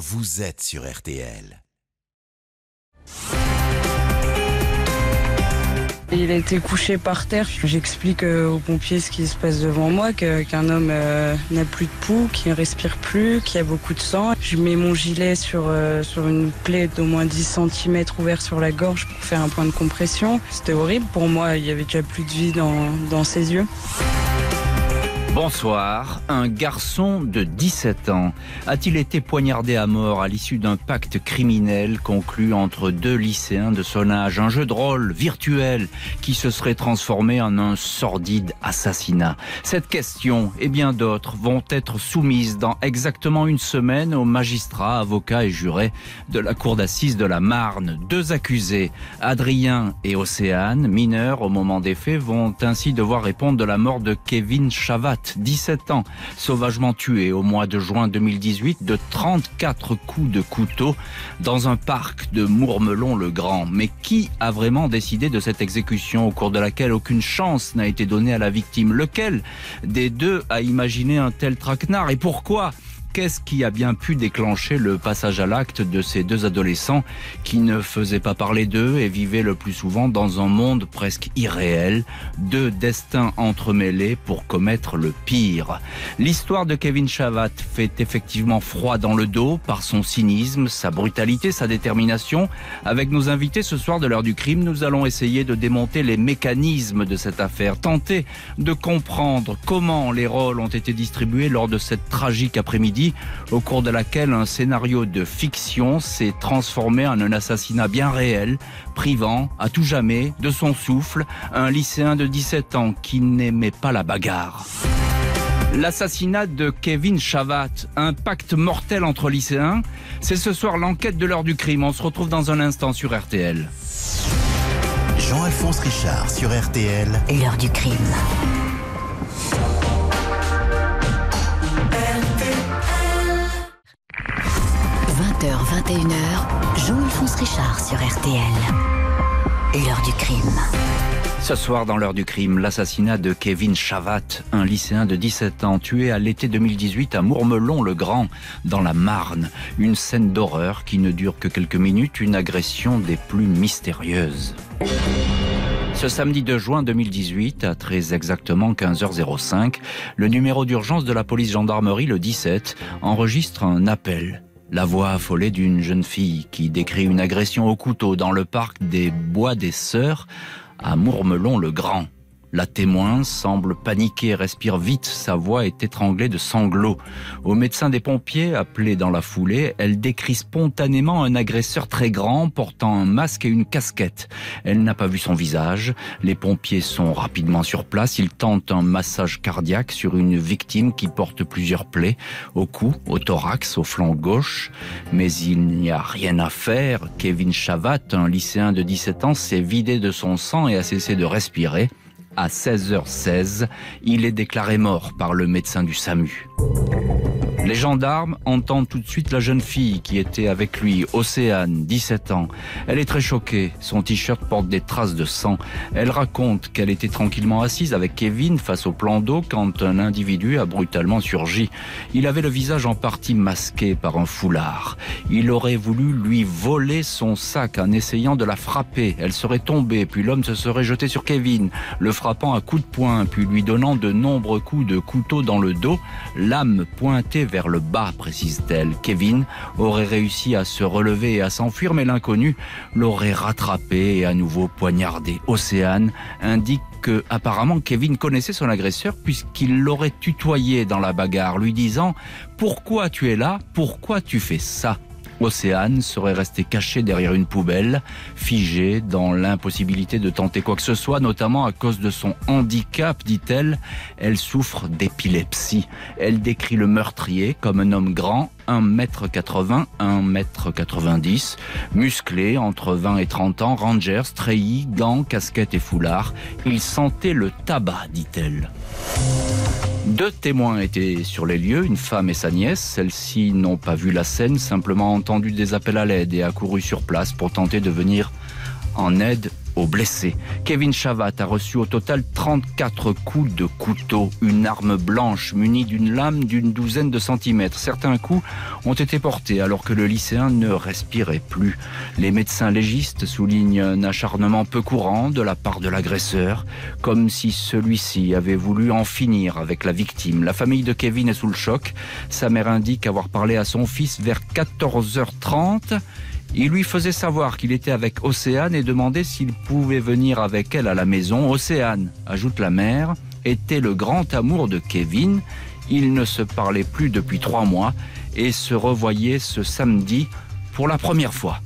vous êtes sur RTL. Il a été couché par terre. J'explique euh, aux pompiers ce qui se passe devant moi, qu'un homme euh, n'a plus de pouls, qu'il ne respire plus, qu'il a beaucoup de sang. Je mets mon gilet sur, euh, sur une plaie d'au moins 10 cm ouverte sur la gorge pour faire un point de compression. C'était horrible pour moi. Il y avait déjà plus de vie dans, dans ses yeux. Bonsoir. Un garçon de 17 ans a-t-il été poignardé à mort à l'issue d'un pacte criminel conclu entre deux lycéens de son âge? Un jeu de rôle virtuel qui se serait transformé en un sordide assassinat. Cette question et bien d'autres vont être soumises dans exactement une semaine aux magistrats, avocats et jurés de la cour d'assises de la Marne. Deux accusés, Adrien et Océane, mineurs au moment des faits, vont ainsi devoir répondre de la mort de Kevin Chavat, 17 ans, sauvagement tué au mois de juin 2018 de 34 coups de couteau dans un parc de Mourmelon-le-Grand. Mais qui a vraiment décidé de cette exécution au cours de laquelle aucune chance n'a été donnée à la victime? Lequel des deux a imaginé un tel traquenard? Et pourquoi Qu'est-ce qui a bien pu déclencher le passage à l'acte de ces deux adolescents qui ne faisaient pas parler d'eux et vivaient le plus souvent dans un monde presque irréel, deux destins entremêlés pour commettre le pire L'histoire de Kevin Chavat fait effectivement froid dans le dos par son cynisme, sa brutalité, sa détermination. Avec nos invités ce soir de l'heure du crime, nous allons essayer de démonter les mécanismes de cette affaire, tenter de comprendre comment les rôles ont été distribués lors de cette tragique après-midi au cours de laquelle un scénario de fiction s'est transformé en un assassinat bien réel, privant à tout jamais de son souffle un lycéen de 17 ans qui n'aimait pas la bagarre. L'assassinat de Kevin Chavat, un pacte mortel entre lycéens, c'est ce soir l'enquête de l'heure du crime. On se retrouve dans un instant sur RTL. Jean-Alphonse Richard sur RTL. L'heure du crime. 20h, 21h, Jean-Alphonse Richard sur RTL. L'heure du crime. Ce soir, dans l'heure du crime, l'assassinat de Kevin Chavat, un lycéen de 17 ans tué à l'été 2018 à Mourmelon-le-Grand, dans la Marne. Une scène d'horreur qui ne dure que quelques minutes, une agression des plus mystérieuses. Ce samedi 2 juin 2018, à très exactement 15h05, le numéro d'urgence de la police gendarmerie, le 17, enregistre un appel. La voix affolée d'une jeune fille qui décrit une agression au couteau dans le parc des Bois des Sœurs à Mourmelon-le-Grand. La témoin semble paniquer et respire vite. Sa voix est étranglée de sanglots. Au médecin des pompiers, appelé dans la foulée, elle décrit spontanément un agresseur très grand portant un masque et une casquette. Elle n'a pas vu son visage. Les pompiers sont rapidement sur place. Ils tentent un massage cardiaque sur une victime qui porte plusieurs plaies au cou, au thorax, au flanc gauche. Mais il n'y a rien à faire. Kevin Chavat, un lycéen de 17 ans, s'est vidé de son sang et a cessé de respirer. À 16h16, il est déclaré mort par le médecin du SAMU. Les gendarmes entendent tout de suite la jeune fille qui était avec lui, Océane, 17 ans. Elle est très choquée. Son t-shirt porte des traces de sang. Elle raconte qu'elle était tranquillement assise avec Kevin face au plan d'eau quand un individu a brutalement surgi. Il avait le visage en partie masqué par un foulard. Il aurait voulu lui voler son sac en essayant de la frapper. Elle serait tombée, puis l'homme se serait jeté sur Kevin, à coups de poing, puis lui donnant de nombreux coups de couteau dans le dos, l'âme pointée vers le bas, précise-t-elle. Kevin aurait réussi à se relever et à s'enfuir, mais l'inconnu l'aurait rattrapé et à nouveau poignardé. Océane indique que apparemment Kevin connaissait son agresseur puisqu'il l'aurait tutoyé dans la bagarre, lui disant Pourquoi tu es là? Pourquoi tu fais ça? Océane serait restée cachée derrière une poubelle, figée dans l'impossibilité de tenter quoi que ce soit, notamment à cause de son handicap, dit-elle. Elle souffre d'épilepsie. Elle décrit le meurtrier comme un homme grand, 1m80, 1m90, musclé, entre 20 et 30 ans, rangers, treillis, gants, casquette et foulard. Il sentait le tabac, dit-elle. Deux témoins étaient sur les lieux, une femme et sa nièce. Celles-ci n'ont pas vu la scène, simplement entendu des appels à l'aide et accouru sur place pour tenter de venir en aide aux blessés. Kevin Chavat a reçu au total 34 coups de couteau, une arme blanche munie d'une lame d'une douzaine de centimètres. Certains coups ont été portés alors que le lycéen ne respirait plus. Les médecins légistes soulignent un acharnement peu courant de la part de l'agresseur, comme si celui-ci avait voulu en finir avec la victime. La famille de Kevin est sous le choc. Sa mère indique avoir parlé à son fils vers 14h30 il lui faisait savoir qu'il était avec Océane et demandait s'il pouvait venir avec elle à la maison. Océane, ajoute la mère, était le grand amour de Kevin. Ils ne se parlaient plus depuis trois mois et se revoyaient ce samedi pour la première fois.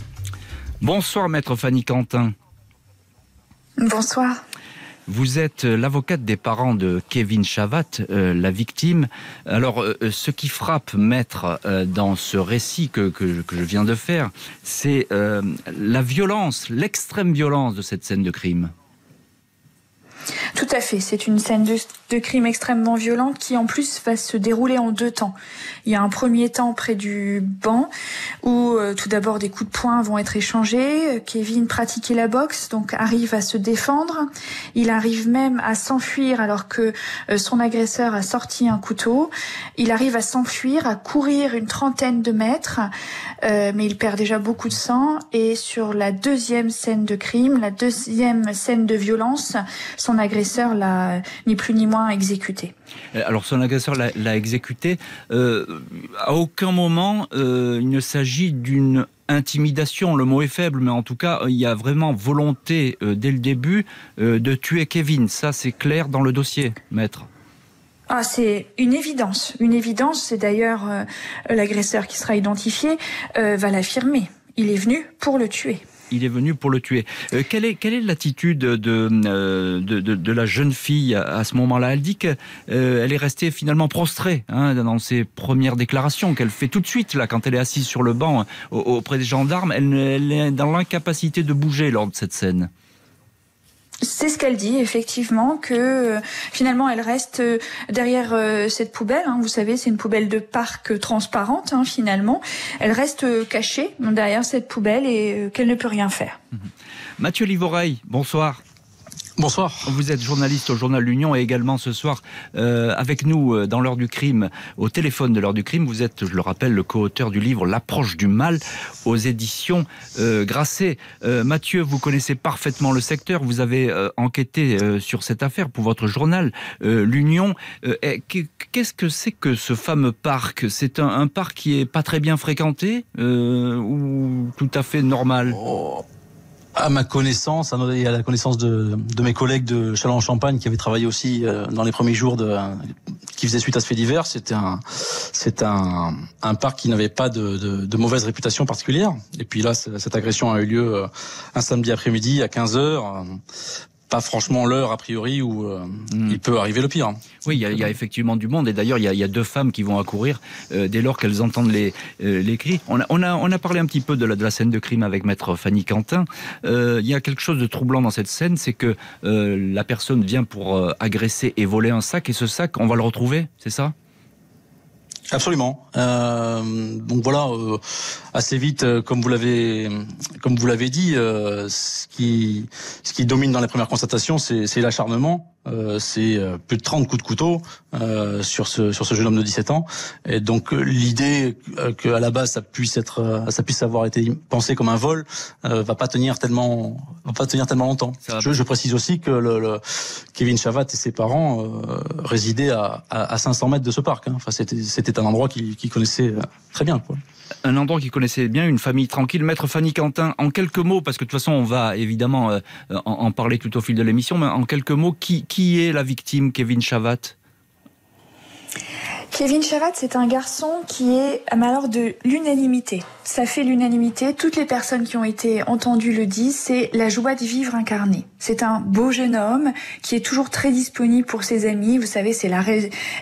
Bonsoir, maître Fanny Quentin. Bonsoir. Vous êtes euh, l'avocate des parents de Kevin Chavat, euh, la victime. Alors, euh, ce qui frappe, maître, dans ce récit que, que, que, je viens de faire, c'est la violence, l'extrême violence de cette scène de crime. Tout à fait. C'est une scène de, crime extrêmement violente qui, en plus, va se dérouler en deux temps. Il y a un premier temps près du banc où, euh, tout d'abord, des coups de poing vont être échangés. Kevin pratiquait la boxe, donc arrive à se défendre. Il arrive même à s'enfuir alors que euh, son agresseur a sorti un couteau. Il arrive à s'enfuir, à courir une trentaine de mètres, euh, mais il perd déjà beaucoup de sang. Et sur la deuxième scène de crime, la deuxième scène de violence, agresseur l'a ni plus ni moins exécuté. Euh, alors son agresseur l'a exécuté. Euh, à aucun moment euh, il ne s'agit d'une intimidation, le mot est faible, mais en tout cas, il y a vraiment volonté euh, dès le début euh, de tuer Kevin. Ça, c'est clair dans le dossier, maître. Ah, c'est une évidence. Une évidence, c'est d'ailleurs euh, l'agresseur qui sera identifié va l'affirmer. Il est venu pour le tuer il est venu pour le tuer. Euh, quelle est quelle est l'attitude de, euh, de, la jeune fille à, ce moment-là? Elle dit qu'elle euh, est restée finalement prostrée hein, dans ses premières déclarations qu'elle fait tout de suite là quand elle est assise sur le banc auprès des gendarmes. Elle est dans l'incapacité de bouger lors de cette scène. C'est ce qu'elle dit, effectivement, que euh, finalement elle reste euh, derrière euh, cette poubelle. Hein, vous savez, c'est une poubelle de parc transparente, hein, finalement. Elle reste cachée derrière cette poubelle et qu'elle ne peut rien faire. Mathieu Livoreille, bonsoir. Bonsoir. Vous êtes journaliste au journal L'Union et également ce soir euh, avec nous euh, dans l'heure du crime, au téléphone de l'heure du crime. Vous êtes, je le rappelle, le co-auteur du livre L'approche du mal aux éditions euh, Grasset. Euh, Mathieu, vous connaissez parfaitement le secteur. Vous avez euh, enquêté euh, sur cette affaire pour votre journal L'Union. Qu'est-ce que c'est que ce fameux parc? C'est un, un, parc qui est pas très bien fréquenté ou tout à fait normal? Oh à ma connaissance, et à la connaissance de, de mes collègues de Châlons-en-Champagne qui avaient travaillé aussi euh, dans les premiers jours de, qui faisaient suite à ce fait divers, c'était un, un, un parc qui n'avait pas de, de, de, mauvaise réputation particulière. Et puis là, cette agression a eu lieu euh, un samedi après-midi à 15 h pas franchement l'heure a priori où euh, mmh. il peut arriver le pire. Oui, il y, a, il y a effectivement du monde et d'ailleurs il, il, y a deux femmes qui vont accourir euh, dès lors qu'elles entendent les, euh, les cris. On a, on, a, on a parlé un petit peu de la, de la scène de crime avec maître Fanny Quentin. Il y a quelque chose de troublant dans cette scène, c'est que la personne vient pour agresser et voler un sac et ce sac, on va le retrouver, c'est ça? Absolument. Euh, donc voilà, euh, assez vite, euh, comme vous l'avez, comme vous l'avez dit, euh, ce qui, ce qui domine dans les premières constatations, c'est l'acharnement. Euh, c'est plus de 30 coups de couteau euh, sur ce sur ce jeune homme de 17 ans. Et donc l'idée qu'à la base ça puisse être, ça puisse avoir été pensé comme un vol, va pas tenir tellement, va pas tenir tellement longtemps. Je, je, précise aussi que le, le, Kevin Chavat et ses parents résidaient à, à, à, 500 mètres de ce parc. Hein. Enfin, c'était c'était un endroit qu'il qu connaissait très bien. Quoi un endroit qu'il connaissait bien, une famille tranquille. Maître Fanny Quentin, en quelques mots, parce que de toute façon, on va évidemment euh, en, parler tout au fil de l'émission, mais en quelques mots, qui, qui est la victime, Kevin Chavat Kevin Chavat, c'est un garçon qui est à malheur de l'unanimité. Ça fait l'unanimité. Toutes les personnes qui ont été entendues le disent. C'est la joie de vivre incarnée. C'est un beau jeune homme qui est toujours très disponible pour ses amis. Vous savez, c'est la,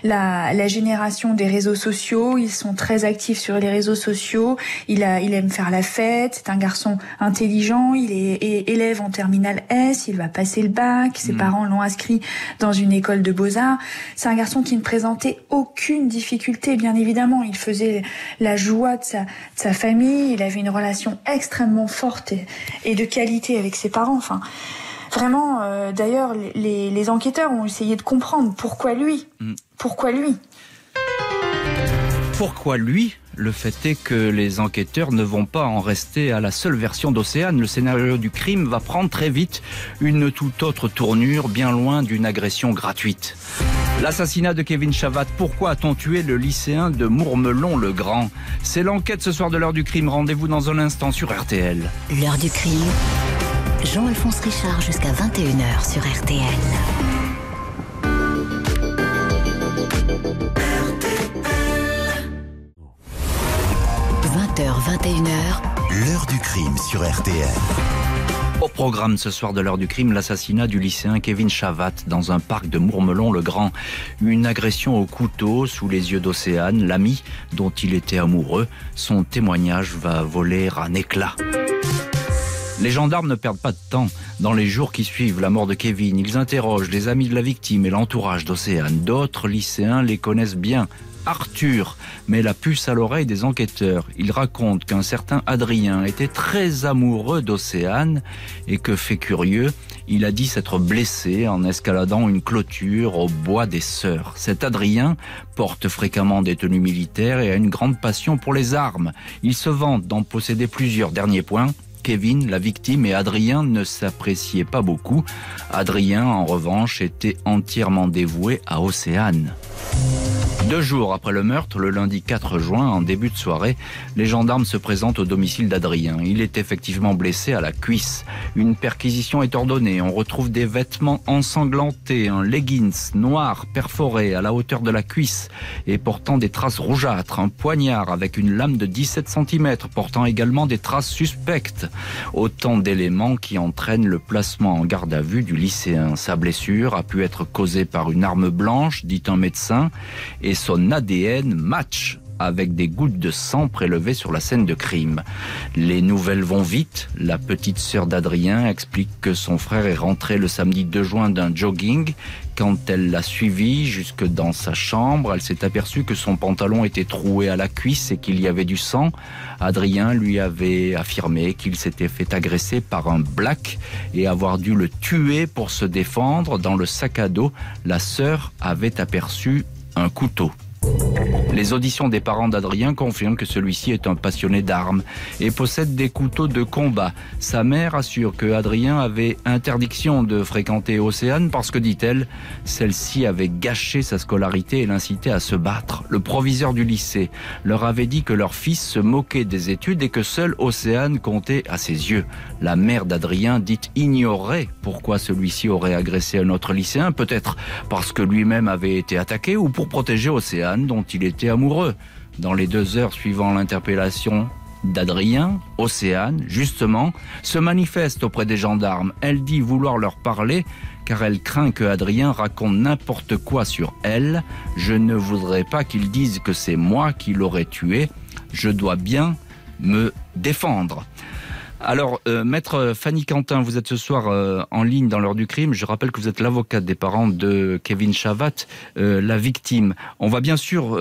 la, la, génération des réseaux sociaux. Ils sont très actifs sur les réseaux sociaux. Il, a, il aime faire la fête. C'est un garçon intelligent. Il est, est, élève en terminale S. Il va passer le bac. Ses mmh. parents l'ont inscrit dans une école de beaux-arts. C'est un garçon qui ne présentait aucune aucune difficulté, bien évidemment. Il faisait la joie de sa, sa famille, il avait une relation extrêmement forte et, de qualité avec ses parents. Enfin, vraiment, euh, d'ailleurs, les, les, enquêteurs ont essayé de comprendre pourquoi lui. Mm. Pourquoi lui? Pourquoi lui? Le fait est que les enquêteurs ne vont pas en rester à la seule version d'Océane. Le scénario du crime va prendre très vite une toute autre tournure, bien loin d'une agression gratuite. L'assassinat de Kevin Chavat, pourquoi a-t-on tué le lycéen de Mourmelon-le-Grand C'est l'enquête ce soir de l'heure du crime. Rendez-vous dans un instant sur RTL. L'heure du crime. Jean-Alphonse Richard jusqu'à 21h sur RTL. 20h21h. L'heure du crime sur RTL. Au programme ce soir de l'heure du crime, l'assassinat du lycéen Kevin Chavat dans un parc de Mourmelon-le-Grand. Une agression au couteau sous les yeux d'Océane, l'ami dont il était amoureux. Son témoignage va voler un éclat. Les gendarmes ne perdent pas de temps. Dans les jours qui suivent la mort de Kevin, ils interrogent les amis de la victime et l'entourage d'Océane. D'autres lycéens les connaissent bien, Arthur met la puce à l'oreille des enquêteurs. Il raconte qu'un certain Adrien était très amoureux d'Océane et que, fait curieux, il a dit s'être blessé en escaladant une clôture au bois des Sœurs. Cet Adrien porte fréquemment des tenues militaires et a une grande passion pour les armes. Il se vante d'en posséder plusieurs. derniers points. Kevin, la victime, et Adrien ne s'appréciaient pas beaucoup. Adrien, en revanche, était entièrement dévoué à Océane. Deux jours après le meurtre, le lundi 4 juin, en début de soirée, les gendarmes se présentent au domicile d'Adrien. Il est effectivement blessé à la cuisse. Une perquisition est ordonnée. On retrouve des vêtements ensanglantés, un leggings noir perforé à la hauteur de la cuisse et portant des traces rougeâtres, un poignard avec une lame de 17 cm portant également des traces suspectes. Autant d'éléments qui entraînent le placement en garde à vue du lycéen. Sa blessure a pu être causée par une arme blanche, dit un médecin, et son ADN match avec des gouttes de sang prélevées sur la scène de crime. Les nouvelles vont vite. La petite sœur d'Adrien explique que son frère est rentré le samedi 2 juin d'un jogging. Quand elle l'a suivi jusque dans sa chambre, elle s'est aperçue que son pantalon était troué à la cuisse et qu'il y avait du sang. Adrien lui avait affirmé qu'il s'était fait agresser par un black et avoir dû le tuer pour se défendre. Dans le sac à dos, la sœur avait aperçu un couteau. Les auditions des parents d'Adrien confirment que celui-ci est un passionné d'armes et possède des couteaux de combat. Sa mère assure que Adrien avait interdiction de fréquenter Océane parce que, dit-elle, celle-ci avait gâché sa scolarité et l'incitait à se battre. Le proviseur du lycée leur avait dit que leur fils se moquait des études et que seule Océane comptait à ses yeux. La mère d'Adrien, dite, ignorait pourquoi celui-ci aurait agressé un autre lycéen, peut-être parce que lui-même avait été attaqué ou pour protéger Océane dont il était amoureux. Dans les deux heures suivant l'interpellation d'Adrien, Océane, justement, se manifeste auprès des gendarmes. Elle dit vouloir leur parler car elle craint que Adrien raconte n'importe quoi sur elle. Je ne voudrais pas qu'il dise que c'est moi qui l'aurais tué. Je dois bien me défendre. Alors, euh, maître Fanny Quentin, vous êtes ce soir euh, en ligne dans l'heure du crime. Je rappelle que vous êtes l'avocate des parents de Kevin Chavat, euh, la victime. On va bien sûr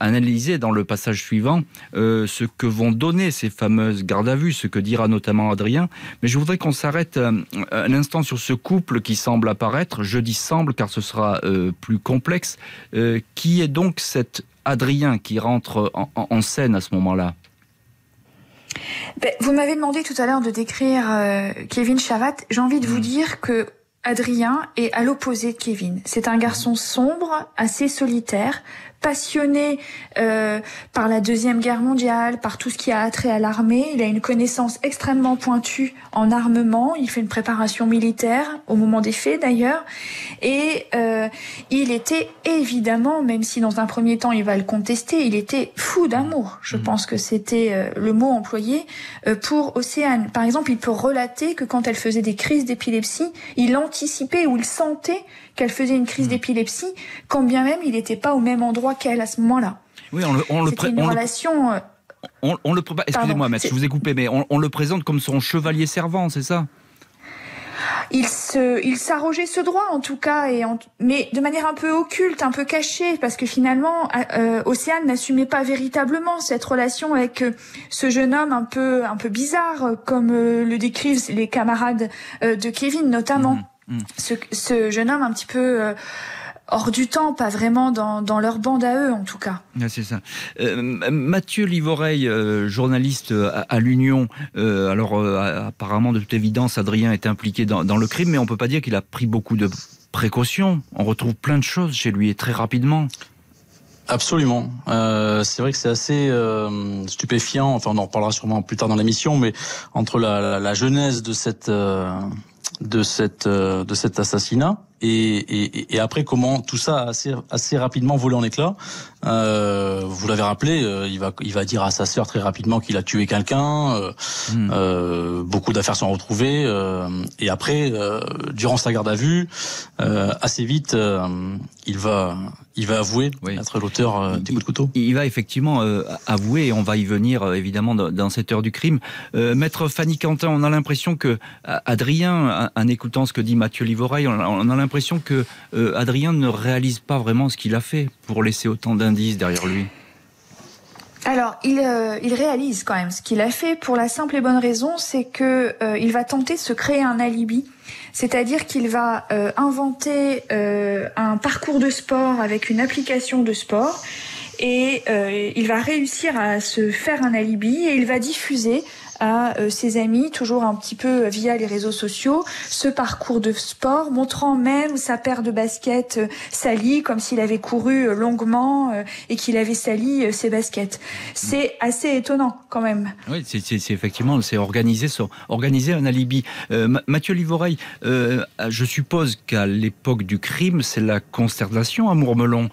analyser dans le passage suivant ce que vont donner ces fameuses gardes à vue, ce que dira notamment Adrien. Mais je voudrais qu'on s'arrête un instant sur ce couple qui semble apparaître. Je dis semble car ce sera plus complexe. qui est donc cet Adrien qui rentre en scène à ce moment-là? Ben, vous m'avez demandé tout à l'heure de décrire euh, Kevin Chavat. J'ai envie de vous mm. dire que Adrien est à l'opposé de Kevin. C'est un garçon sombre, assez solitaire, passionné euh, par la deuxième guerre mondiale, par tout ce qui a attrait à l'armée. Il a une connaissance extrêmement pointue en armement. Il fait une préparation militaire au moment des faits d'ailleurs, et euh, il était évidemment, même si dans un premier temps il va le contester, il était fou d'amour. Je mmh. pense que c'était euh, le mot employé euh, pour Océane. Par exemple, il peut relater que quand elle faisait des crises d'épilepsie, il anticipait ou il sentait qu'elle faisait une crise mmh. d'épilepsie, quand bien même il n'était pas au même endroit qu'elle à ce moment-là. Oui, on le, on le une relation. Euh, on, on, le excusez-moi, je vous ai coupé, mais on, le présente comme son chevalier servant, c'est ça? Il se, il s'arrogeait ce droit en tout cas, et mais de manière un peu occulte, un peu cachée, parce que finalement, euh, Océane n'assumait pas véritablement cette relation avec euh, ce jeune homme un peu, un peu bizarre, comme euh, le décrivent les camarades euh, de Kevin notamment. Mmh, mmh. Ce, ce, jeune homme un petit peu hors du temps, pas vraiment dans, dans leur bande à eux en tout cas. Ah, c'est ça. Euh, Mathieu Livoreille, euh, journaliste à, l'Union, euh, alors apparemment de toute évidence Adrien est impliqué dans, dans le crime, mais on peut pas dire qu'il a pris beaucoup de précautions. On retrouve plein de choses chez lui et très rapidement. Absolument. Euh, c'est vrai que c'est assez euh, stupéfiant. Enfin, on en reparlera sûrement plus tard dans l'émission, mais entre la, la, la genèse de cette euh, de cette de cet assassinat et, et, et, après comment tout ça a assez, assez rapidement volé en éclats. Euh, vous l'avez rappelé, euh, il va il va dire à sa sœur très rapidement qu'il a tué quelqu'un. Euh, euh beaucoup d'affaires sont retrouvées euh, et après, durant sa garde à vue, assez vite, il va il va avouer être l'auteur des coups de couteau. Il va effectivement avouer et on va y venir évidemment dans, cette heure du crime. Maître Fanny Quentin, on a l'impression que Adrien, en, écoutant ce que dit Mathieu Livoreil, on, on a l'impression l'impression que euh, Adrien ne réalise pas vraiment ce qu'il a fait pour laisser autant d'indices derrière lui. Alors, il, euh, il, réalise quand même ce qu'il a fait pour la simple et bonne raison, c'est que euh, il va tenter de se créer un alibi, c'est-à-dire qu'il va inventer un parcours de sport avec une application de sport et il va réussir à se faire un alibi et il va diffuser à euh, ses amis, toujours un petit peu via les réseaux sociaux, ce parcours de sport, montrant même sa paire de baskets euh, salie, comme s'il avait couru euh, longuement et qu'il avait sali ses baskets. C'est assez étonnant quand même. Oui, c'est effectivement, c'est organiser, un alibi. Mathieu Livoreil, je suppose qu'à l'époque du crime, c'est la consternation à Mourmelon.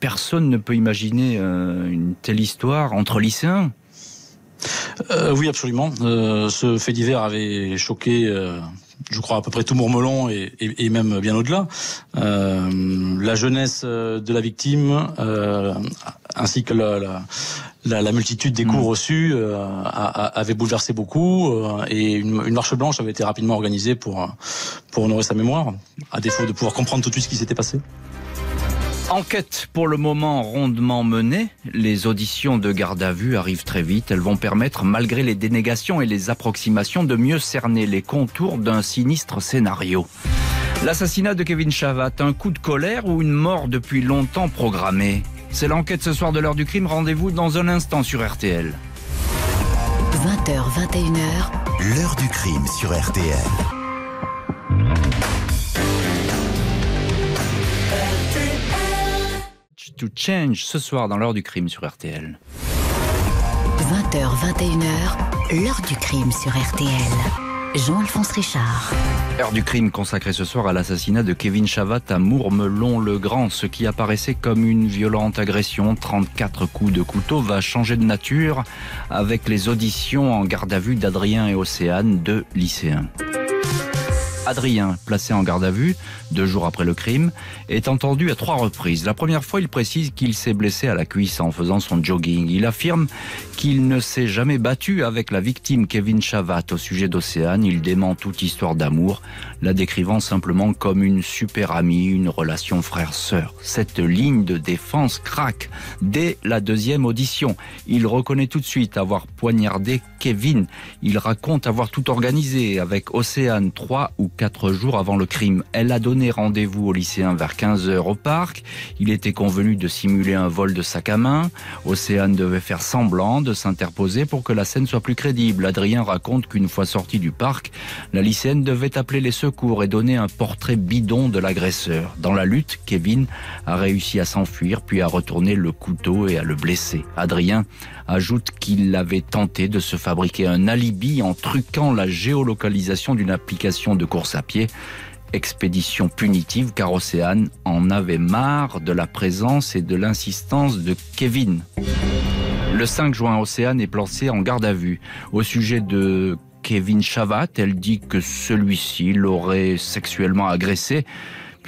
personne ne peut imaginer une telle histoire entre lycéens. Euh, oui, absolument. Euh, ce fait divers avait choqué, euh, je crois, à peu près tout Mourmelon et, et, et même bien au-delà. Euh, la jeunesse de la victime, ainsi que la, la, la, multitude des coups mm. reçus, avait bouleversé beaucoup. et une, une, marche blanche avait été rapidement organisée pour, pour honorer sa mémoire, à défaut de pouvoir comprendre tout de suite ce qui s'était passé. Enquête pour le moment rondement menée. Les auditions de garde à vue arrivent très vite. Elles vont permettre, malgré les dénégations et les approximations, de mieux cerner les contours d'un sinistre scénario. L'assassinat de Kevin Chavat, un coup de colère ou une mort depuis longtemps programmée C'est l'enquête ce soir de l'heure du crime. Rendez-vous dans un instant sur RTL. 20h, 21h. L'heure du crime sur RTL. To Change ce soir dans l'heure du crime sur RTL. 20h, 21h, l'heure du crime sur RTL. Jean-Alphonse Richard. Heure du crime consacrée ce soir à l'assassinat de Kevin Chavat à Mourmelon-le-Grand. Ce qui apparaissait comme une violente agression, 34 coups de couteau, va changer de nature avec les auditions en garde à vue d'Adrien et Océane, deux lycéens. Adrien, placé en garde à vue deux jours après le crime, est entendu à trois reprises. La première fois, il précise qu'il s'est blessé à la cuisse en faisant son jogging. Il affirme qu'il ne s'est jamais battu avec la victime Kevin Chavat au sujet d'Océane. Il dément toute histoire d'amour, la décrivant simplement comme une super amie, une relation frère-sœur. Cette ligne de défense craque dès la deuxième audition. Il reconnaît tout de suite avoir poignardé Kevin. Il raconte avoir tout organisé avec Océane trois ou quatre jours avant le crime. Elle a donné rendez-vous au lycéen vers 15 heures au parc. Il était convenu de simuler un vol de sac à main. Océane devait faire semblant de s'interposer pour que la scène soit plus crédible. Adrien raconte qu'une fois sorti du parc, la lycéenne devait appeler les secours et donner un portrait bidon de l'agresseur. Dans la lutte, Kevin a réussi à s'enfuir puis à retourner le couteau et à le blesser. Adrien ajoute qu'il avait tenté de se fabriquer un alibi en truquant la géolocalisation d'une application de course à pied expédition punitive car Océane en avait marre de la présence et de l'insistance de Kevin. Le 5 juin, Océane est placée en garde à vue. Au sujet de Kevin Chavat, elle dit que celui-ci l'aurait sexuellement agressé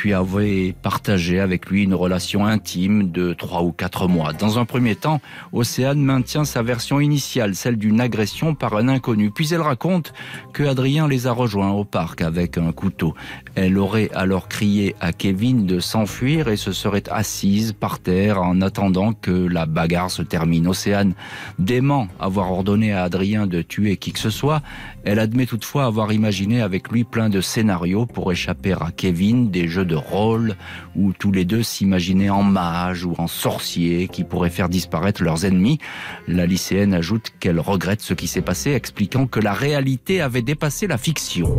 puis avait partagé avec lui une relation intime de trois ou quatre mois. Dans un premier temps, Océane maintient sa version initiale, celle d'une agression par un inconnu. Puis elle raconte que Adrien les a rejoints au parc avec un couteau. Elle aurait alors crié à Kevin de s'enfuir et se serait assise par terre en attendant que la bagarre se termine. Océane dément avoir ordonné à Adrien de tuer qui que ce soit. Elle admet toutefois avoir imaginé avec lui plein de scénarios pour échapper à Kevin, des jeux de rôle où tous les deux s'imaginaient en mage ou en sorcier qui pourraient faire disparaître leurs ennemis. La lycéenne ajoute qu'elle regrette ce qui s'est passé, expliquant que la réalité avait dépassé la fiction.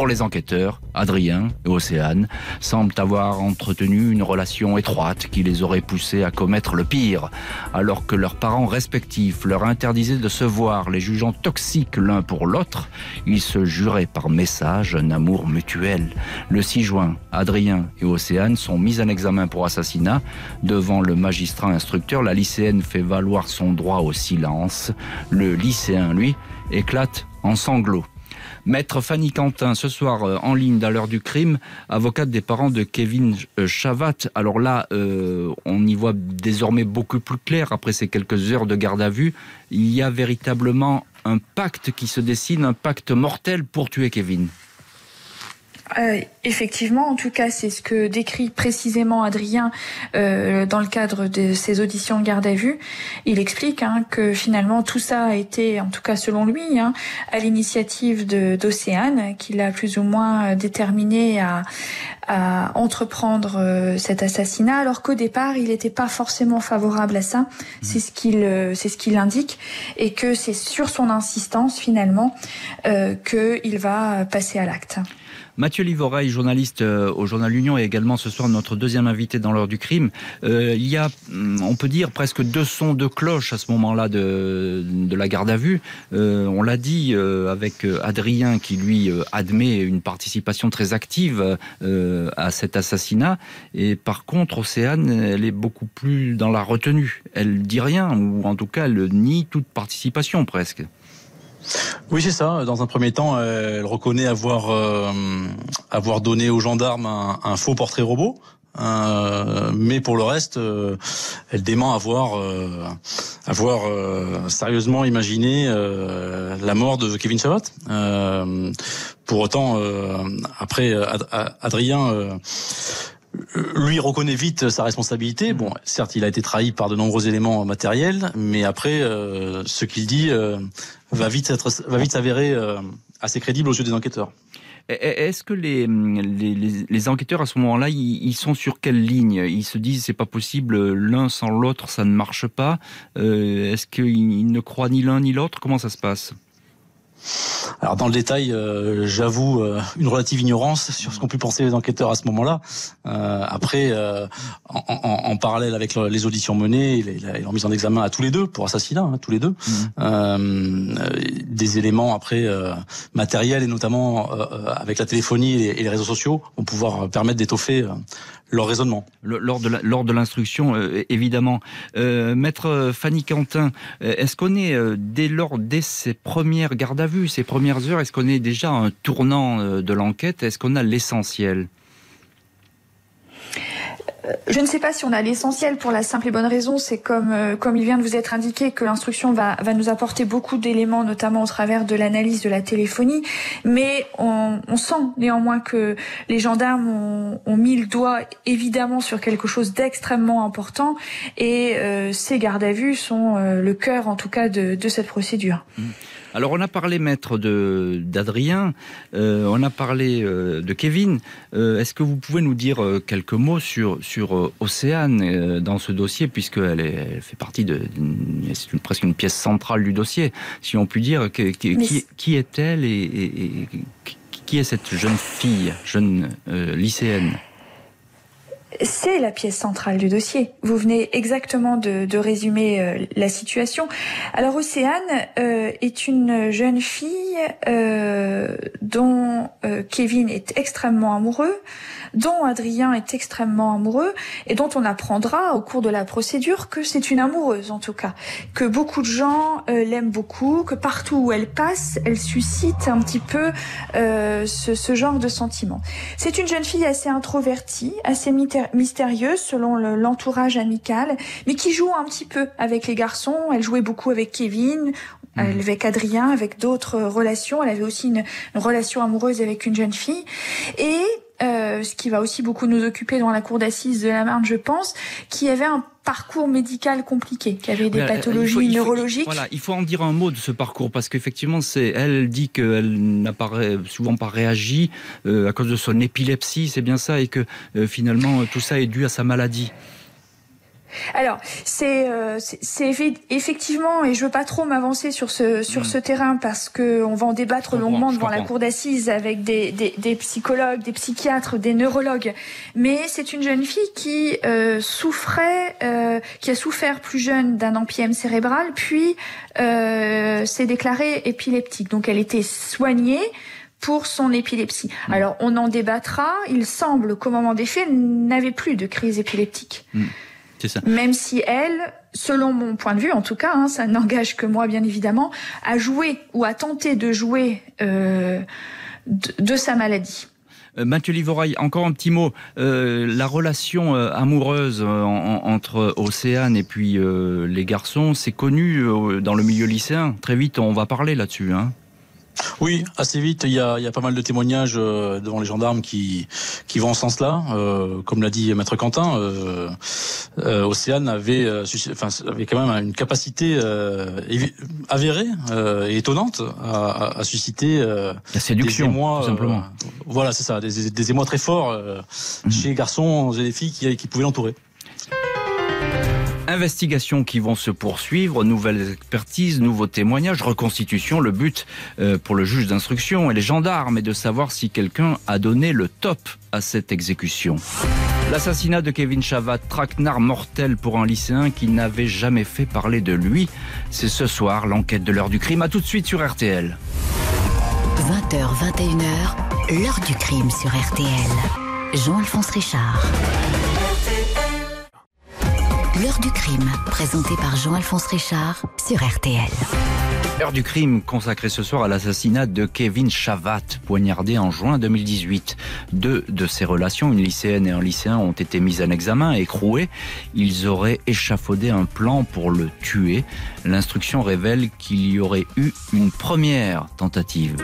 Pour les enquêteurs, Adrien et Océane semblent avoir entretenu une relation étroite qui les aurait poussés à commettre le pire, alors que leurs parents respectifs leur interdisaient de se voir, les jugeant toxiques l'un pour l'autre, ils se juraient par message un amour mutuel. Le 6 juin, Adrien et Océane sont mis en examen pour assassinat. Devant le magistrat instructeur, la lycéenne fait valoir son droit au silence. Le lycéen, lui, éclate en sanglots. Maître Fanny Quentin, ce soir euh, en ligne dans l'heure du crime, avocate des parents de Kevin euh, Chavat. Alors là, euh, on y voit désormais beaucoup plus clair après ces quelques heures de garde à vue. Il y a véritablement un pacte qui se dessine, un pacte mortel pour tuer Kevin. Euh, effectivement, en tout cas, c'est ce que décrit précisément Adrien euh, dans le cadre de ses auditions de garde à vue. Il explique hein, que finalement tout ça a été, en tout cas selon lui, hein, à l'initiative d'Océane, qu'il a plus ou moins déterminé à, à entreprendre euh, cet assassinat, alors qu'au départ, il n'était pas forcément favorable à ça. C'est ce qu'il euh, c'est ce qu'il indique, et que c'est sur son insistance finalement euh, qu'il va passer à l'acte. Mathieu Livoreil, journaliste euh, au journal Union et également ce soir notre deuxième invité dans l'heure du crime. Euh, il y a, mm, on peut dire, presque deux sons de cloche à ce moment-là de, la garde à vue. Euh, on l'a dit avec Adrien qui lui admet une participation très active à cet assassinat. Et par contre, Océane, elle est beaucoup plus dans la retenue. Elle dit rien, ou en tout cas, elle nie toute participation presque. Oui, c'est ça. Dans un premier temps, elle reconnaît avoir euh, avoir donné aux gendarmes un, un faux portrait robot. Euh, mais pour le reste, euh, elle dément avoir euh, avoir euh, sérieusement imaginé euh, la mort de Kevin Chavat. pour autant, après Ad Adrien lui reconnaît vite sa responsabilité. Bon, certes, il a été trahi par de nombreux éléments matériels, mais après, euh, ce qu'il dit euh, va vite être, va vite s'avérer euh, assez crédible aux yeux des enquêteurs. Est-ce que les, les, les, enquêteurs à ce moment-là, ils, ils, sont sur quelle ligne? Ils se disent c'est pas possible, l'un sans l'autre, ça ne marche pas. Euh, Est-ce qu'ils ne croient ni l'un ni l'autre? Comment ça se passe? Alors dans le détail, euh, j'avoue euh, une relative ignorance sur ce qu'ont pu penser les enquêteurs à ce moment-là. Euh, après, euh, en, en, en, parallèle avec les auditions menées, il a, mis en examen à tous les deux pour assassinat, hein, tous les deux, mmh. des éléments après matériels et notamment avec la téléphonie et les, et les, réseaux sociaux vont pouvoir permettre d'étoffer leur raisonnement. Lors de l'instruction, euh, évidemment. Euh, Maître Fanny Quentin, euh, est-ce qu'on est, euh, dès lors, dès ces premières gardes à vue, ces premières heures, est-ce qu'on est déjà un tournant de l'enquête? Est-ce qu'on a l'essentiel? Je ne sais pas si on a l'essentiel pour la simple et bonne raison, c'est comme euh, comme il vient de vous être indiqué que l'instruction va va nous apporter beaucoup d'éléments, notamment au travers de l'analyse de la téléphonie, mais on, on, sent néanmoins que les gendarmes ont, ont, mis le doigt évidemment sur quelque chose d'extrêmement important et euh, ces gardes à vue sont euh, le cœur en tout cas de, de cette procédure. Mmh. Alors on a parlé, maître, d'Adrien, euh, on a parlé euh, de Kevin. Euh, Est-ce que vous pouvez nous dire quelques mots sur, sur Océane dans ce dossier, puisqu'elle elle fait partie de... C'est presque une pièce centrale du dossier, si on peut dire. Que, que, qui, qui est-elle et, et, et, qui est cette jeune fille, jeune lycéenne? C'est la pièce centrale du dossier. Vous venez exactement de, de résumer euh, la situation. Alors Océane euh, est une jeune fille euh, dont euh, Kevin est extrêmement amoureux, dont Adrien est extrêmement amoureux et dont on apprendra au cours de la procédure que c'est une amoureuse en tout cas, que beaucoup de gens euh, l'aiment beaucoup, que partout où elle passe, elle suscite un petit peu ce, ce, genre de sentiment. C'est une jeune fille assez introvertie, assez mystérieuse selon l'entourage amical, mais qui joue un petit peu avec les garçons. Elle jouait beaucoup avec Kevin, mmh. avec Adrien, avec d'autres relations. Elle avait aussi une, une, relation amoureuse avec une jeune fille. Et euh, ce qui va aussi beaucoup nous occuper dans la cour d'assises de la Marne, je pense, qui avait un parcours médical compliqué, qui avait des pathologies il faut, il faut, neurologiques. Voilà, il faut en dire un mot de ce parcours parce qu'effectivement, c'est elle dit qu'elle n'a pas souvent pas réagi euh, à cause de son épilepsie, c'est bien ça, et que euh, finalement tout ça est dû à sa maladie. Alors, c'est euh, effectivement, et je veux pas trop m'avancer sur ce sur mmh. ce terrain parce que on va en débattre longuement devant la cour d'assises avec des, des, des, psychologues, des psychiatres, des neurologues. Mais c'est une jeune fille qui euh, souffrait, euh, qui a souffert plus jeune d'un empième cérébral, puis euh, s'est déclarée épileptique. Donc, elle était soignée pour son épilepsie. Mmh. Alors, on en débattra. Il semble qu'au moment des faits, elle n'avait plus de crise épileptique. Mmh. Ça. Même si elle, selon mon point de vue en tout cas, hein, ça n'engage que moi bien évidemment, a joué ou a tenté de jouer euh, de, de, sa maladie. Euh, Mathieu Livorail, encore un petit mot. Euh, la relation euh, amoureuse en, entre Océane et puis les garçons, c'est connu dans le milieu lycéen. Très vite, on va parler là-dessus. Hein oui, assez vite. Il y a, il y a pas mal de témoignages euh, devant les gendarmes qui qui vont en ce sens-là. Euh, comme l'a dit Maître Quentin, euh, euh, Océane avait, euh, enfin, avait quand même une capacité euh, avérée et étonnante à, à, à susciter la séduction, des émois, tout simplement. voilà, c'est ça, des, des, émois très forts mmh. chez les garçons et les filles qui, qui pouvaient l'entourer. Investigations qui vont se poursuivre, nouvelles expertises, nouveaux témoignages, reconstitution. Le but euh, pour le juge d'instruction et les gendarmes est de savoir si quelqu'un a donné le top à cette exécution. L'assassinat de Kevin Chavat, traquenard mortel pour un lycéen qui n'avait jamais fait parler de lui. C'est ce soir l'enquête de l'heure du crime. À tout de suite sur RTL. 20h, 21h, l'heure du crime sur RTL. Jean-Alphonse Richard. L'heure du crime, présenté par Jean-Alphonse Richard sur RTL. L'heure du crime consacrée ce soir à l'assassinat de Kevin Chavat, poignardé en juin 2018. Deux de ses relations, une lycéenne et un lycéen, ont été mises en examen écroués. Ils auraient échafaudé un plan pour le tuer. L'instruction révèle qu'il y aurait eu une première tentative.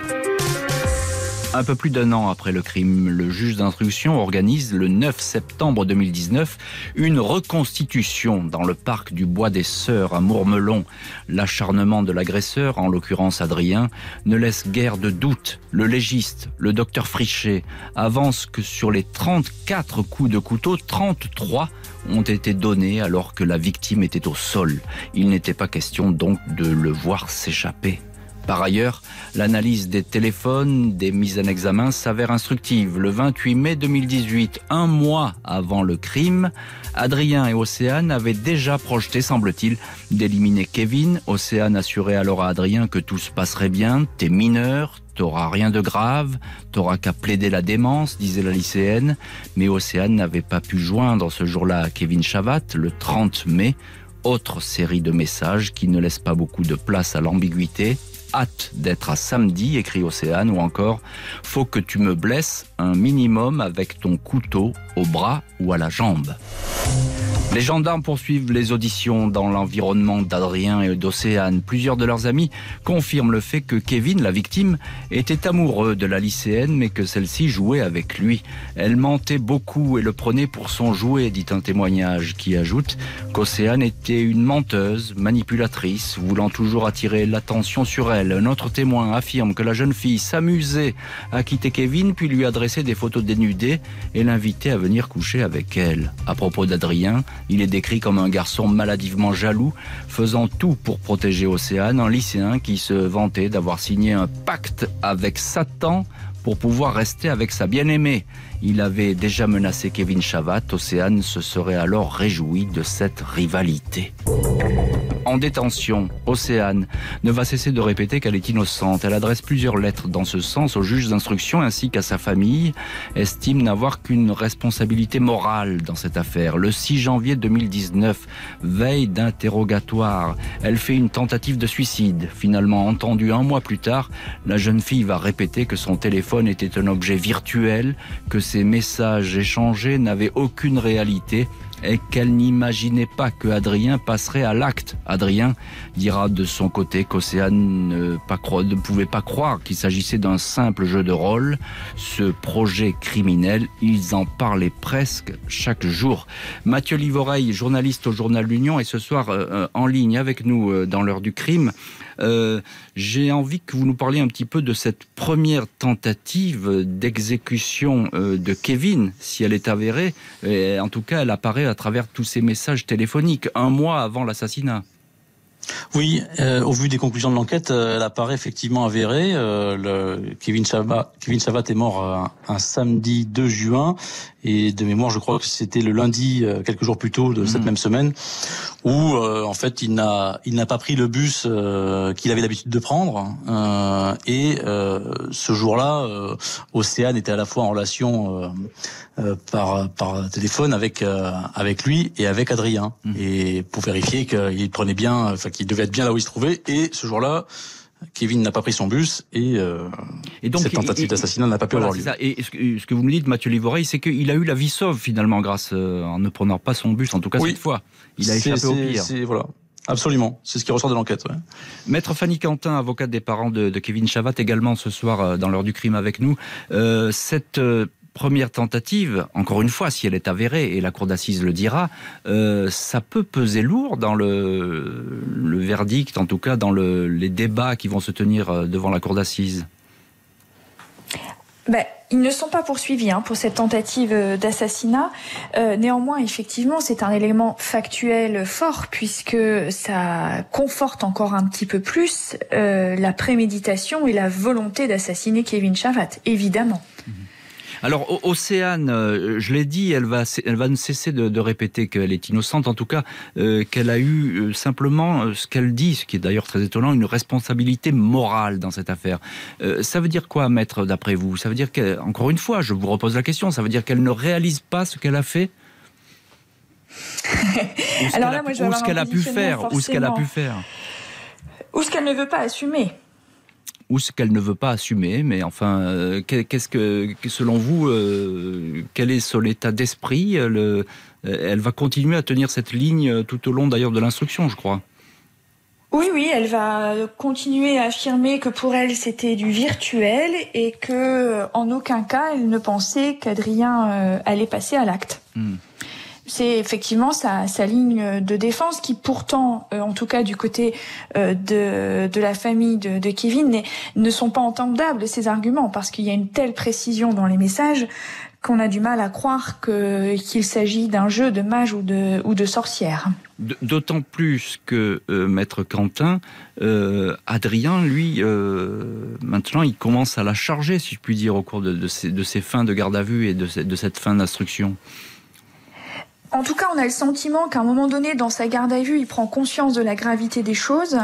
Un peu plus d'un an après le crime, le juge d'instruction organise le 9 septembre 2019 une reconstitution dans le parc du Bois des Sœurs à Mourmelon. L'acharnement de l'agresseur, en l'occurrence Adrien, ne laisse guère de doute. Le légiste, le docteur Frichet, avance que sur les 34 coups de couteau, 33 ont été donnés alors que la victime était au sol. Il n'était pas question donc de le voir s'échapper. Par ailleurs, l'analyse des téléphones des mises en examen s'avère instructive. Le 28 mai 2018, un mois avant le crime, Adrien et Océane avaient déjà projeté, semble-t-il, d'éliminer Kevin. Océane assurait alors à Adrien que tout se passerait bien. T'es mineur, t'auras rien de grave, t'auras qu'à plaider la démence, disait la lycéenne. Mais Océane n'avait pas pu joindre ce jour-là Kevin Chavat, le 30 mai. Autre série de messages qui ne laissent pas beaucoup de place à l'ambiguïté hâte d'être à samedi, écrit Océane, ou encore Faut que tu me blesses un minimum avec ton couteau au bras ou à la jambe. Les gendarmes poursuivent les auditions dans l'environnement d'Adrien et d'Océane. Plusieurs de leurs amis confirment le fait que Kevin, la victime, était amoureux de la lycéenne, mais que celle-ci jouait avec lui. Elle mentait beaucoup et le prenait pour son jouet, dit un témoignage qui ajoute qu'Océane était une menteuse, manipulatrice, voulant toujours attirer l'attention sur elle. Un autre témoin affirme que la jeune fille s'amusait à quitter Kevin, puis lui adressait des photos dénudées et l'invitait à venir coucher avec elle. À propos d'Adrien, il est décrit comme un garçon maladivement jaloux, faisant tout pour protéger Océane, un lycéen qui se vantait d'avoir signé un pacte avec Satan pour pouvoir rester avec sa bien-aimée. Il avait déjà menacé Kevin Chavat. Océane se serait alors réjoui de cette rivalité en détention, Océane ne va cesser de répéter qu'elle est innocente. Elle adresse plusieurs lettres dans ce sens au juge d'instruction ainsi qu'à sa famille, estime n'avoir qu'une responsabilité morale dans cette affaire. Le 6 janvier 2019, veille d'interrogatoire, elle fait une tentative de suicide. Finalement entendue un mois plus tard, la jeune fille va répéter que son téléphone était un objet virtuel, que ses messages échangés n'avaient aucune réalité et qu'elle n'imaginait pas que Adrien passerait à l'acte. Adrien dira de son côté qu'Océane ne, pouvait pas croire qu'il s'agissait d'un simple jeu de rôle. Ce projet criminel, ils en parlaient presque chaque jour. Mathieu Livoreille, journaliste au journal L'Union, est ce soir euh, euh, en ligne avec nous euh, dans l'heure du crime. Euh, j'ai envie que vous nous parliez un petit peu de cette première tentative d'exécution euh, de Kevin, si elle est avérée. En tout cas, elle apparaît à travers tous ces messages téléphoniques, un mois avant l'assassinat. Oui, euh, au vu des conclusions de l'enquête, elle apparaît effectivement avérée. Kevin, Chabat, Kevin Chabat est mort un, samedi 2 juin et de mémoire, je crois que c'était le lundi, quelques jours plus tôt de cette mmh. même semaine, où en fait il n'a il n'a pas pris le bus qu'il avait l'habitude de prendre. et ce jour-là, Océane était à la fois en relation par par téléphone avec avec lui et avec Adrien, mmh. et pour vérifier qu'il prenait bien, enfin qu'il devait être bien là où il se trouvait. Et ce jour-là, Kevin n'a pas pris son bus et, euh, et donc, cette tentative d'assassinat n'a pas pu avoir lieu. Et ce que, ce que, vous me dites, Mathieu Livoreille, c'est qu'il a eu la vie sauve finalement grâce euh, en ne prenant pas son bus, en tout cas cette fois. Il a échappé au pire. Voilà. Absolument, c'est ce qui ressort de l'enquête. Ouais. Maître Fanny Quentin, avocate des parents de, de Kevin Chavat, également ce soir euh, dans l'heure du crime avec nous. Euh, cette première tentative, encore une fois, si elle est avérée, et la cour d'assises le dira, euh, ça peut peser lourd dans le, le, verdict, en tout cas dans le, les débats qui vont se tenir euh, devant la cour d'assises. Ben, ils ne sont pas poursuivis hein, pour cette tentative euh, d'assassinat. Euh, néanmoins, effectivement, c'est un élément factuel fort puisque ça conforte encore un petit peu plus euh, la préméditation et la volonté d'assassiner Kevin Chavat, évidemment. Mmh. Alors, Océane, euh, je l'ai dit, elle va, elle va ne cesser de, de répéter qu'elle est innocente, en tout cas euh, qu'elle a eu euh, simplement ce qu'elle dit, ce qui est d'ailleurs très étonnant, une responsabilité morale dans cette affaire. Euh, ça veut dire quoi, maître, d'après vous? Ça veut dire qu'encore une fois, je vous repose la question, ça veut dire qu'elle ne réalise pas ce qu'elle a fait? Alors là, moi, je ou ce qu'elle a pu faire, ou ce qu'elle a pu faire, ou ce qu'elle ne veut pas assumer ou ce qu'elle ne veut pas assumer. Mais enfin, euh, qu'est-ce que, selon vous, euh, quel est son état d'esprit euh, Elle va continuer à tenir cette ligne tout au long d'ailleurs de l'instruction, je crois. Oui, oui, elle va continuer à affirmer que pour elle c'était du virtuel et que en aucun cas elle ne pensait qu'Adrien allait passer à l'acte. Hmm c'est effectivement sa, ligne de défense qui pourtant, euh, en tout cas du côté euh, de, de la famille de, Kevin, ne sont pas entendables ces arguments parce qu'il y a une telle précision dans les messages qu'on a du mal à croire qu'il s'agit d'un jeu de mage ou de, ou sorcière. D'autant plus que euh, Maître Quentin, euh, Adrien, lui, euh, maintenant, il commence à la charger, si je puis dire, au cours de, de, ces fins de garde à vue et de, de cette fin d'instruction. En tout cas, on a le sentiment qu'à un moment donné, dans sa garde à vue, il prend conscience de la gravité des choses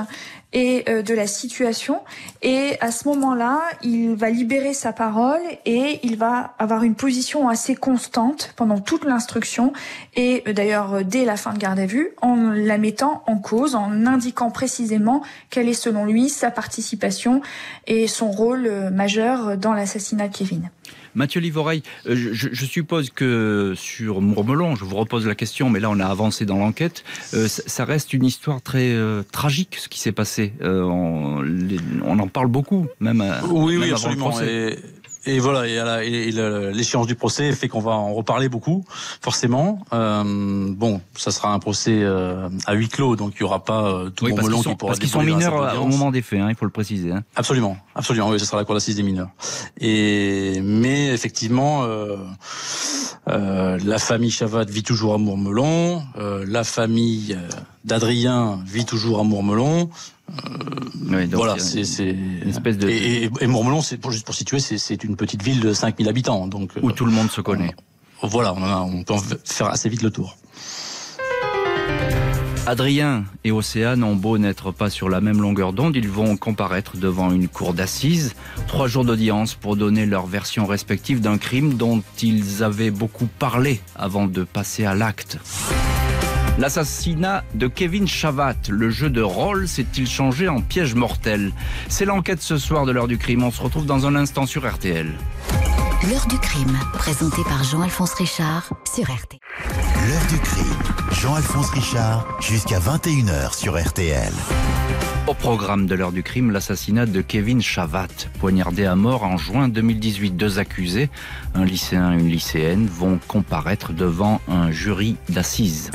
et euh, de la situation. Et à ce moment-là, il va libérer sa parole et il va avoir une position assez constante pendant toute l'instruction et euh, d'ailleurs euh, dès la fin de garde à vue, en la mettant en cause, en indiquant précisément quelle est selon lui sa participation et son rôle majeur dans l'assassinat de Kevin. Mathieu Livoreille, euh, je, je, suppose que sur Mourmelon, je vous repose la question, mais là on a avancé dans l'enquête, euh, ça reste une histoire très euh, tragique ce qui s'est passé. Euh, on, les, on, en parle beaucoup, même. Oui, même oui, absolument. Et, et voilà, et, l'échéance du procès fait qu'on va en reparler beaucoup, forcément. Euh, bon, ça sera un procès euh, à huis clos, donc il y aura pas euh, tout oui, le melon qui pourra. Parce qu'ils sont mineurs au moment des faits, hein, il faut le préciser. Hein. Absolument, absolument. Oui, ce sera la cour d'assises des mineurs. Et mais effectivement, euh, euh, la famille Chavat vit toujours à Mourmelon, euh, la famille d'Adrien vit toujours à Mourmelon. Voilà, c'est une espèce de. Et, et, Mourmelon, c'est pour juste pour situer, c'est une petite ville de 5000 habitants, donc où tout le monde se connaît. voilà, on, on peut faire assez vite le tour. Adrien et Océane ont beau n'être pas sur la même longueur d'onde, ils vont comparaître devant une cour d'assises. Trois jours d'audience pour donner leur version respective d'un crime dont ils avaient beaucoup parlé avant de passer à l'acte. L'assassinat de Kevin Chavat, le jeu de rôle s'est-il changé en piège mortel? C'est l'enquête ce soir de l'heure du crime. On se retrouve dans un instant sur RTL. L'heure du crime, présenté par Jean-Alphonse Richard sur RTL. L'heure du crime, Jean-Alphonse Richard, jusqu'à 21h sur RTL. Au programme de l'heure du crime, l'assassinat de Kevin Chavat, poignardé à mort en juin 2018. Deux accusés, un lycéen et une lycéenne, vont comparaître devant un jury d'assises.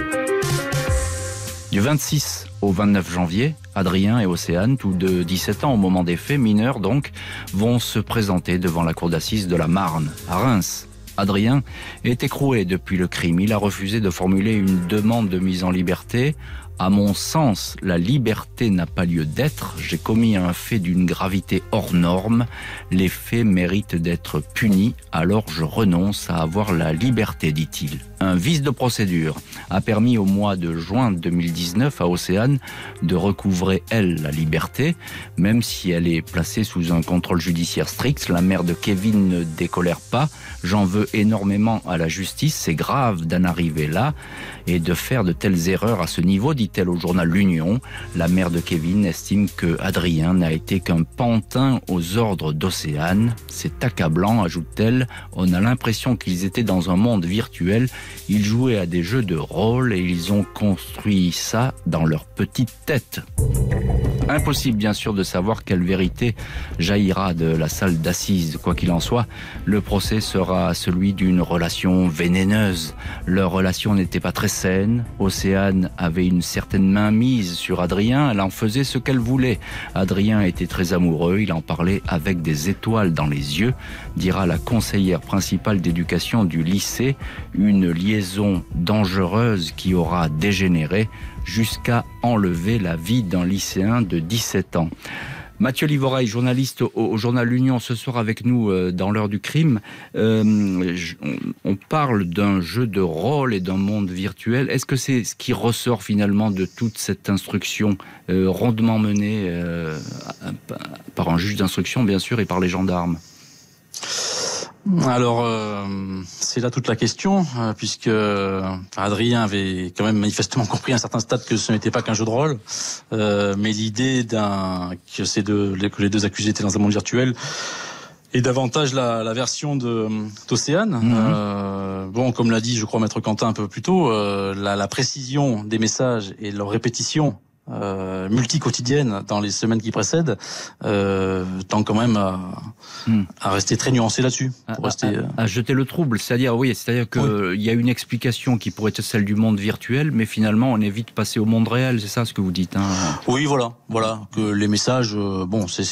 Du 26 au 29 janvier, Adrien et Océane, tous de 17 ans au moment des faits, mineurs donc, vont se présenter devant la cour d'assises de la Marne, à Reims. Adrien est écroué depuis le crime. Il a refusé de formuler une demande de mise en liberté à mon sens, la liberté n'a pas lieu d'être. J'ai commis un fait d'une gravité hors norme. Les faits méritent d'être punis, alors je renonce à avoir la liberté, dit-il. Un vice de procédure a permis au mois de juin 2019 à Océane de recouvrer, elle, la liberté, même si elle est placée sous un contrôle judiciaire strict. La mère de Kevin ne décolère pas. J'en veux énormément à la justice. C'est grave d'en arriver là et de faire de telles erreurs à ce niveau, dit-elle au journal L'Union. La mère de Kevin estime que Adrien n'a été qu'un pantin aux ordres d'Océane. C'est accablant, ajoute-t-elle. On a l'impression qu'ils étaient dans un monde virtuel. Ils jouaient à des jeux de rôle et ils ont construit ça dans leur petite tête. Impossible bien sûr de savoir quelle vérité jaillira de la salle d'assises. Quoi qu'il en soit, le procès sera celui d'une relation vénéneuse. Leur relation n'était pas très saine. Océane avait une certaine mainmise sur Adrien. Elle en faisait ce qu'elle voulait. Adrien était très amoureux. Il en parlait avec des étoiles dans les yeux, dira la conseillère principale d'éducation du lycée. Une liaison dangereuse qui aura dégénéré jusqu'à enlever la vie d'un lycéen de 17 ans. Mathieu Livoreil, journaliste au, journal L'Union, ce soir avec nous euh, dans l'heure du crime. Euh, on, parle d'un jeu de rôle et d'un monde virtuel. Est-ce que c'est ce qui ressort finalement de toute cette instruction euh, rondement menée par un juge d'instruction, bien sûr, et par les gendarmes? Alors, euh, c'est là toute la question, euh, puisque euh, Adrien avait quand même manifestement compris à un certain stade que ce n'était pas qu'un jeu de rôle, mais l'idée d'un que ces deux, que les deux accusés étaient dans un monde virtuel et davantage la, version de d'Océane. Mhm. bon, comme l'a dit, je crois, Maître Quentin un peu plus tôt, la, la, précision des messages et leur répétition euh, multi-quotidienne dans les semaines qui précèdent, euh, tend quand même à, hmm. à rester très nuancé là-dessus. À, rester... à, jeter le trouble, c'est-à-dire oui, c'est-à-dire qu'il y a une explication qui pourrait être celle du monde virtuel, mais finalement on est vite passé au monde réel, c'est ça ce que vous dites. Hein? Oui, voilà, voilà, que les messages, euh, bon, c'est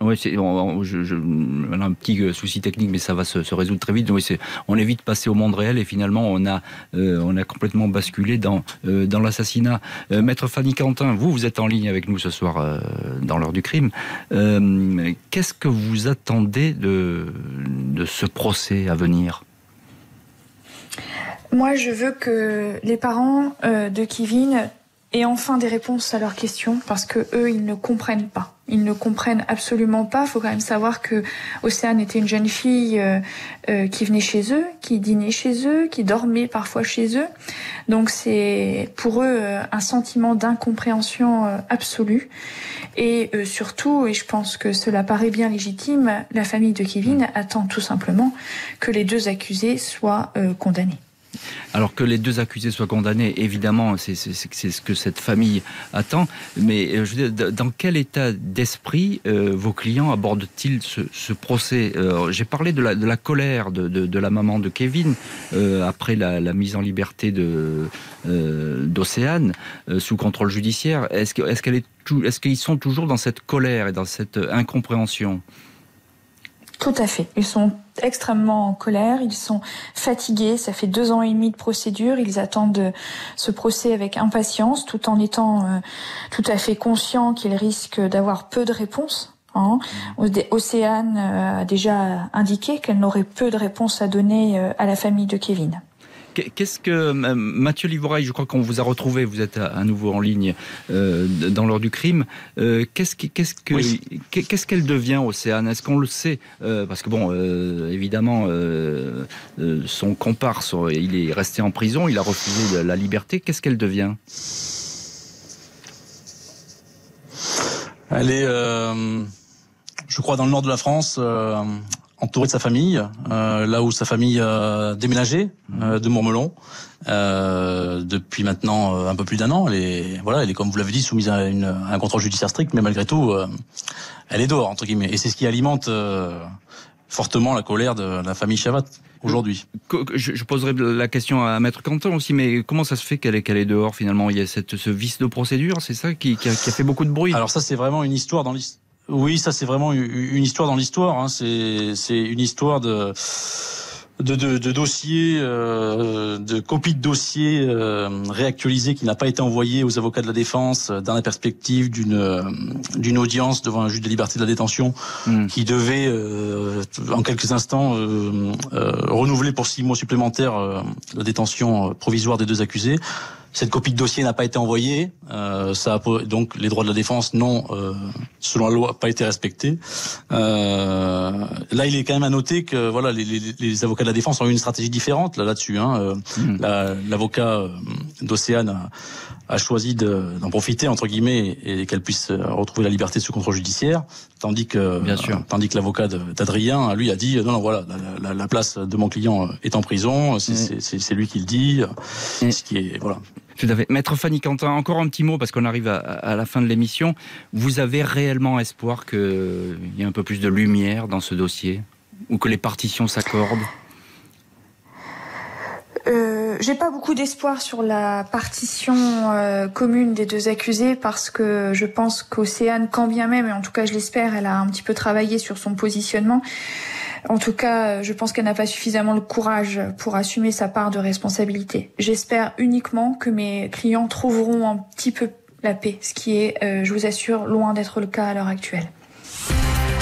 oui, c'est, un petit euh, souci technique, mais ça va se, résoudre très vite. On est vite passé au monde réel et finalement on a, euh, complètement basculé dans, euh, l'assassinat. Maître Fanny Quentin, vous, vous êtes en ligne avec nous ce soir dans l'heure du crime. qu'est-ce que vous attendez de, de ce procès à venir? Moi, je veux que les parents de Kevin aient enfin des réponses à leurs questions parce que eux, ils ne comprennent pas. Ils ne comprennent absolument pas. Il faut quand même savoir que Océane était une jeune fille euh, euh, qui venait chez eux, qui dînait chez eux, qui dormait parfois chez eux. Donc c'est pour eux euh, un sentiment d'incompréhension absolue. Et surtout, et je pense que cela paraît bien légitime, la famille de Kevin attend tout simplement que les deux accusés soient condamnés. Alors que les deux accusés soient condamnés, évidemment, c'est ce que cette famille attend. Mais euh, dans quel état d'esprit euh, vos clients abordent-ils ce, procès? Euh, J'ai parlé de la, colère de, la maman de Kevin après la, mise en liberté d'Océane sous contrôle judiciaire. Est-ce qu'ils sont toujours dans cette colère et dans cette incompréhension? Tout à fait. Ils sont extrêmement en colère, ils sont fatigués, ça fait deux ans et demi de procédure, ils attendent ce procès avec impatience tout en étant euh, tout à fait conscients qu'ils risquent d'avoir peu de réponses. Hein. Mmh. Océane euh, a déjà indiqué qu'elle n'aurait peu de réponses à donner euh, à la famille de Kevin. Qu'est-ce que Mathieu Livorail, je crois qu'on vous a retrouvé, vous êtes à, nouveau en ligne euh, dans l'heure du crime. Euh, qu'est-ce qu'est-ce que qu'est-ce qu'elle devient Océane? Est-ce qu'on le sait? Euh, Parce que bon, évidemment, son comparse, il est resté en prison, il a refusé la liberté. Qu'est-ce qu'elle devient? Elle est, je crois, dans le nord de la France entouré de sa famille, euh, là où sa famille a déménagé euh, de Mourmelon euh, depuis maintenant euh, un peu plus d'un an. Elle est, voilà, elle est comme vous l'avez dit soumise à, une, à, un contrôle judiciaire strict, mais malgré tout, euh, elle est dehors entre guillemets. Et c'est ce qui alimente fortement la colère de la famille Chavat aujourd'hui. Je, poserai la question à Maître Quentin aussi, mais comment ça se fait qu'elle est, qu'elle est dehors finalement? Il y a cette, ce vice de procédure, c'est ça qui, qui, a, qui, a, fait beaucoup de bruit? Alors ça, c'est vraiment une histoire dans l'histoire oui, ça c'est vraiment une histoire dans l'histoire. Hein. C'est une histoire de de, de, de dossiers, euh, de copies de dossiers euh, réactualisés qui n'a pas été envoyé aux avocats de la défense euh, dans la perspective d'une euh, d'une audience devant un juge de liberté de la détention hmm. qui devait euh, en quelques instants renouveler pour six mois supplémentaires la détention provisoire des deux accusés. Cette copie de dossier n'a pas été envoyée. Euh, ça a, donc les droits de la défense n'ont, euh, selon la loi, pas été respectés. Euh, là, il est quand même à noter que voilà, les, les, les, avocats de la défense ont eu une stratégie différente là là-dessus. Hein. Euh, hmm. L'avocat euh, d'Océane a, a, choisi d'en profiter entre guillemets et qu'elle puisse retrouver la liberté de ce contrôle judiciaire, tandis que Bien sûr. tandis que l'avocat d'Adrien lui a dit non non voilà la, la, la, place de mon client est en prison, c'est lui qui le dit, ce qui est voilà. Tout. Maître Fanny Quentin, encore un petit mot parce qu'on arrive à, la fin de l'émission. Vous avez réellement espoir qu'il y ait un peu plus de lumière dans ce dossier? Ou que les partitions s'accordent? Euh, j'ai pas beaucoup d'espoir sur la partition euh, commune des deux accusés parce que je pense qu'Océane, quand bien même, et en tout cas je l'espère, elle a un petit peu travaillé sur son positionnement. En tout cas, je pense qu'elle n'a pas suffisamment le courage pour assumer sa part de responsabilité. J'espère uniquement que mes clients trouveront un petit peu la paix, ce qui est, euh, je vous assure, loin d'être le cas à l'heure actuelle.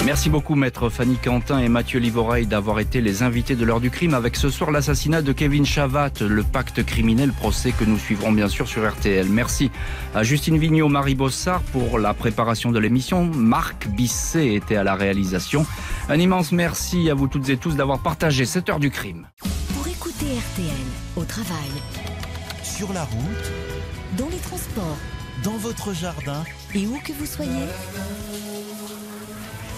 Merci beaucoup, maître Fanny Quentin et Mathieu Livoreil, d'avoir été les invités de l'heure du crime avec ce soir l'assassinat de Kevin Chavat, le pacte criminel, procès que nous suivrons bien sûr sur RTL. Merci à Justine Vignot, Marie Bossard pour la préparation de l'émission. Marc Bisset était à la réalisation. Un immense merci à vous toutes et tous d'avoir partagé cette heure du crime. Pour écouter RTL au travail, sur la route, dans les transports, dans votre jardin et où que vous soyez.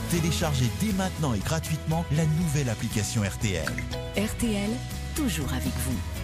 Téléchargez dès maintenant et gratuitement la nouvelle application RTL. RTL, toujours avec vous.